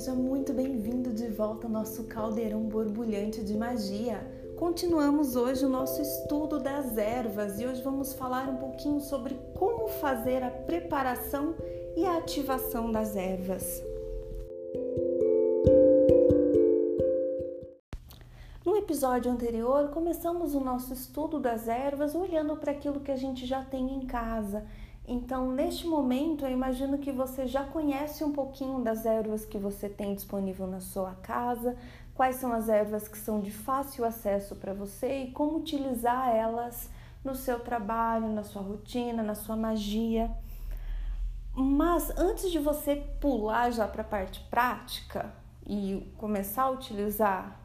seja muito bem-vindo de volta ao nosso caldeirão borbulhante de magia. Continuamos hoje o nosso estudo das ervas e hoje vamos falar um pouquinho sobre como fazer a preparação e a ativação das ervas. No episódio anterior, começamos o nosso estudo das ervas olhando para aquilo que a gente já tem em casa então, neste momento, eu imagino que você já conhece um pouquinho das ervas que você tem disponível na sua casa, quais são as ervas que são de fácil acesso para você e como utilizar elas no seu trabalho, na sua rotina, na sua magia. Mas antes de você pular já para a parte prática e começar a utilizar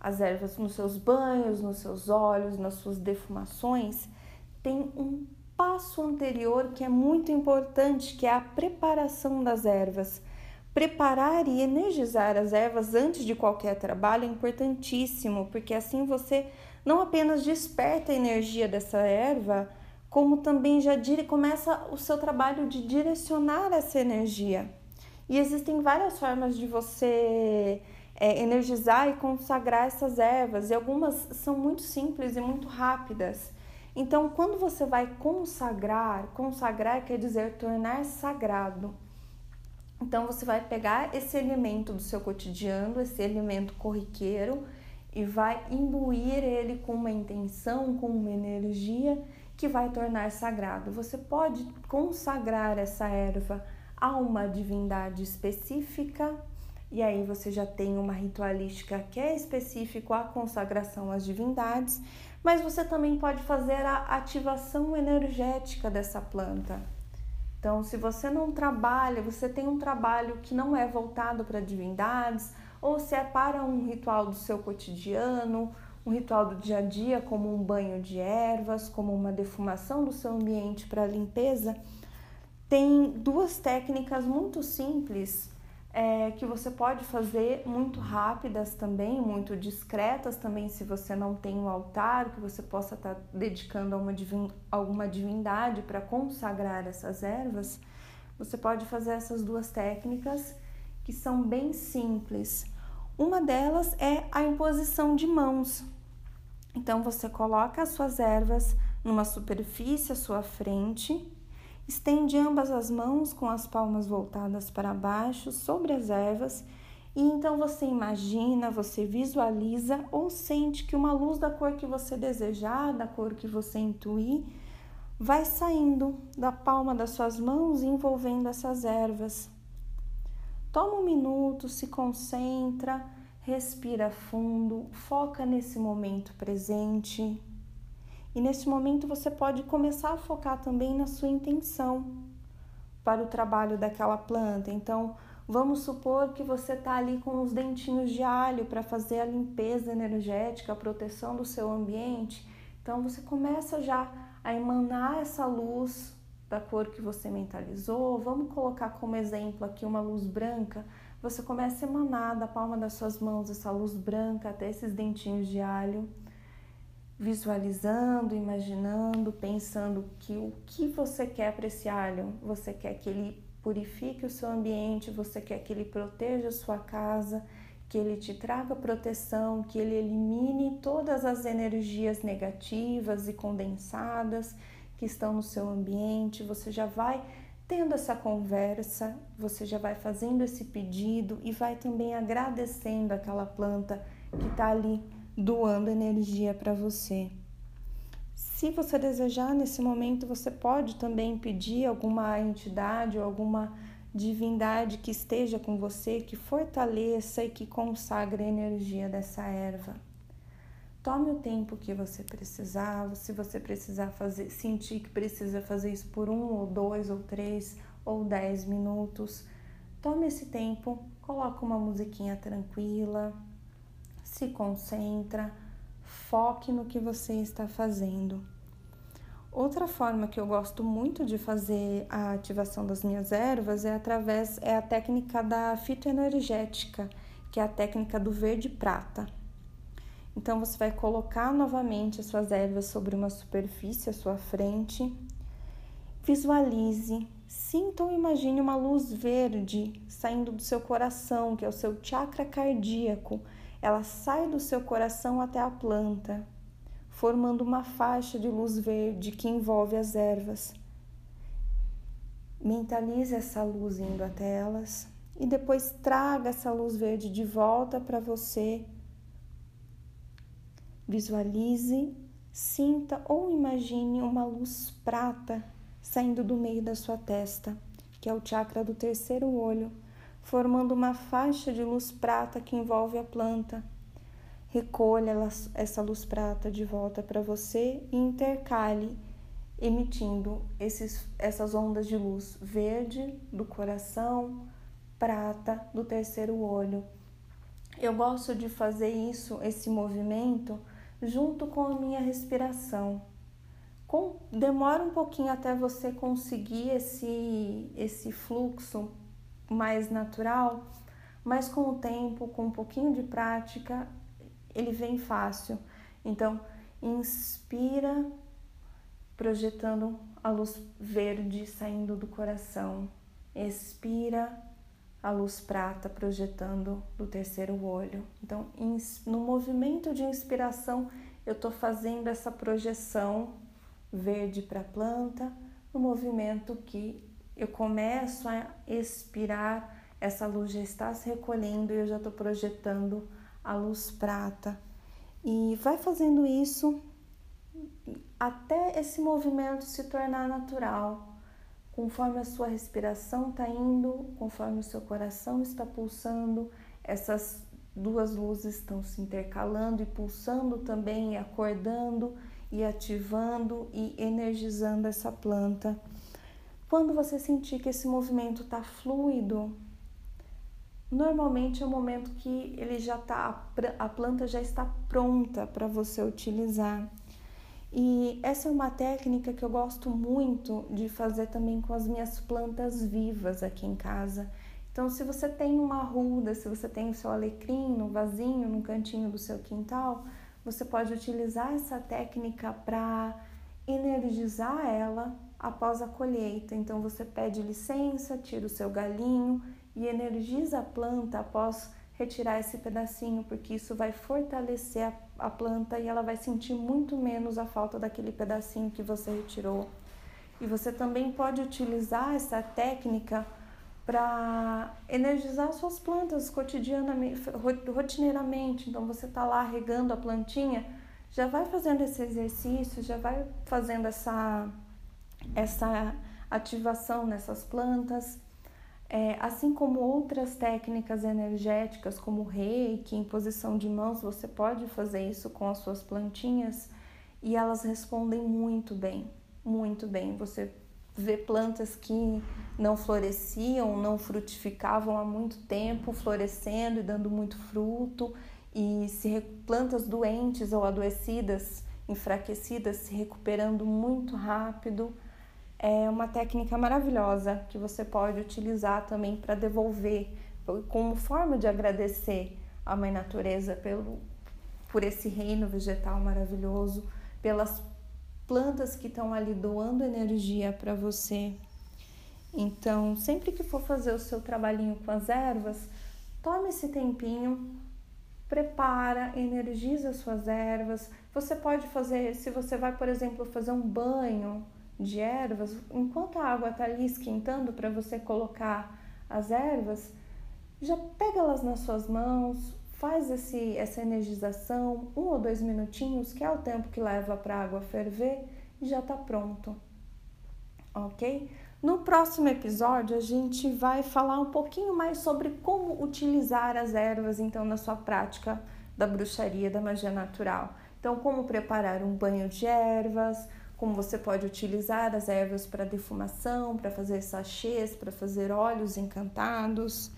as ervas nos seus banhos, nos seus óleos, nas suas defumações, tem um passo anterior que é muito importante, que é a preparação das ervas. Preparar e energizar as ervas antes de qualquer trabalho é importantíssimo, porque assim você não apenas desperta a energia dessa erva, como também já começa o seu trabalho de direcionar essa energia. E existem várias formas de você é, energizar e consagrar essas ervas, e algumas são muito simples e muito rápidas. Então, quando você vai consagrar, consagrar quer dizer tornar sagrado. Então, você vai pegar esse elemento do seu cotidiano, esse elemento corriqueiro, e vai imbuir ele com uma intenção, com uma energia que vai tornar sagrado. Você pode consagrar essa erva a uma divindade específica, e aí você já tem uma ritualística que é específico à consagração às divindades, mas você também pode fazer a ativação energética dessa planta. Então, se você não trabalha, você tem um trabalho que não é voltado para divindades, ou se é para um ritual do seu cotidiano, um ritual do dia a dia, como um banho de ervas, como uma defumação do seu ambiente para limpeza, tem duas técnicas muito simples é, que você pode fazer muito rápidas também, muito discretas também, se você não tem um altar que você possa estar tá dedicando a uma divin, alguma divindade para consagrar essas ervas. Você pode fazer essas duas técnicas que são bem simples. Uma delas é a imposição de mãos. Então você coloca as suas ervas numa superfície à sua frente Estende ambas as mãos com as palmas voltadas para baixo sobre as ervas e então você imagina, você visualiza ou sente que uma luz da cor que você desejar, da cor que você intuir, vai saindo da palma das suas mãos e envolvendo essas ervas. Toma um minuto, se concentra, respira fundo, foca nesse momento presente. E nesse momento você pode começar a focar também na sua intenção para o trabalho daquela planta. Então, vamos supor que você está ali com os dentinhos de alho para fazer a limpeza energética, a proteção do seu ambiente. Então, você começa já a emanar essa luz da cor que você mentalizou. Vamos colocar como exemplo aqui uma luz branca. Você começa a emanar da palma das suas mãos essa luz branca até esses dentinhos de alho visualizando, imaginando, pensando que o que você quer para esse alho, você quer que ele purifique o seu ambiente, você quer que ele proteja a sua casa, que ele te traga proteção, que ele elimine todas as energias negativas e condensadas que estão no seu ambiente. Você já vai tendo essa conversa, você já vai fazendo esse pedido e vai também agradecendo aquela planta que está ali doando energia para você. Se você desejar nesse momento, você pode também pedir alguma entidade ou alguma divindade que esteja com você, que fortaleça e que consagre a energia dessa erva. Tome o tempo que você precisar, se você precisar fazer, sentir que precisa fazer isso por um ou dois ou três ou dez minutos, tome esse tempo, coloque uma musiquinha tranquila, se concentra, foque no que você está fazendo. Outra forma que eu gosto muito de fazer a ativação das minhas ervas é através é a técnica da fitoenergética, que é a técnica do verde prata. Então você vai colocar novamente as suas ervas sobre uma superfície à sua frente. Visualize, Sinta ou imagine uma luz verde saindo do seu coração, que é o seu chakra cardíaco. Ela sai do seu coração até a planta, formando uma faixa de luz verde que envolve as ervas. Mentalize essa luz indo até elas e depois traga essa luz verde de volta para você. Visualize, sinta ou imagine uma luz prata saindo do meio da sua testa, que é o chakra do terceiro olho, formando uma faixa de luz prata que envolve a planta. Recolha essa luz prata de volta para você e intercale, emitindo esses, essas ondas de luz verde do coração, prata do terceiro olho. Eu gosto de fazer isso, esse movimento, junto com a minha respiração com, demora um pouquinho até você conseguir esse, esse fluxo mais natural, mas com o tempo, com um pouquinho de prática, ele vem fácil. Então, inspira, projetando a luz verde saindo do coração. Expira, a luz prata projetando do terceiro olho. Então, no movimento de inspiração, eu estou fazendo essa projeção verde para a planta, no movimento que eu começo a expirar, essa luz já está se recolhendo e eu já estou projetando a luz prata. E vai fazendo isso até esse movimento se tornar natural, conforme a sua respiração está indo, conforme o seu coração está pulsando, essas duas luzes estão se intercalando e pulsando também e acordando e ativando e energizando essa planta. Quando você sentir que esse movimento está fluido, normalmente é o momento que ele já tá, a planta já está pronta para você utilizar. E essa é uma técnica que eu gosto muito de fazer também com as minhas plantas vivas aqui em casa. Então, se você tem uma ruda, se você tem o seu alecrim no vasinho, no cantinho do seu quintal, você pode utilizar essa técnica para energizar ela após a colheita. Então você pede licença, tira o seu galinho e energiza a planta após retirar esse pedacinho, porque isso vai fortalecer a, a, planta e ela vai sentir muito menos a falta daquele pedacinho que você retirou. E você também pode utilizar essa técnica para energizar suas plantas cotidianamente, rotineiramente. Então você está lá regando a plantinha, já vai fazendo esse exercício, já vai fazendo essa, essa ativação nessas plantas. É, assim como outras técnicas energéticas, como reiki, imposição de mãos, você pode fazer isso com as suas plantinhas e elas respondem muito bem, muito bem. Você vê plantas que não floresciam, não frutificavam há muito tempo, florescendo e dando muito fruto, e se plantas doentes ou adoecidas, enfraquecidas, se recuperando muito rápido. É uma técnica maravilhosa que você pode utilizar também para devolver, como forma de agradecer a Mãe Natureza pelo, por esse reino vegetal maravilhoso, pelas plantas que estão ali doando energia para você. Então, sempre que for fazer o seu trabalhinho com as ervas, tome esse tempinho, prepara, energiza suas ervas. Você pode fazer, se você vai, por exemplo, fazer um banho de ervas, enquanto a água está ali esquentando para você colocar as ervas, já pega elas nas suas mãos, faz esse, essa energização, um ou dois minutinhos, que é o tempo que leva para a água ferver, e já está pronto. Ok? No próximo episódio, a gente vai falar um pouquinho mais sobre como utilizar as ervas, então, na sua prática da bruxaria, da magia natural. Então, como preparar um banho de ervas, como você pode utilizar as ervas para defumação, para fazer sachês, para fazer óleos encantados.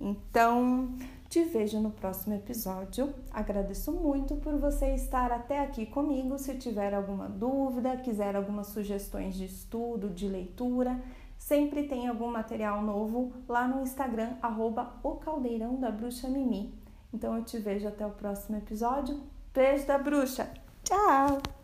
Então, te vejo no próximo episódio. Agradeço muito por você estar até aqui comigo. Se tiver alguma dúvida, quiser algumas sugestões de estudo, de leitura, sempre tem algum material novo lá no Instagram, arroba o Caldeirão da Bruxa Mimi. Então eu te vejo até o próximo episódio. Beijo da bruxa! Tchau!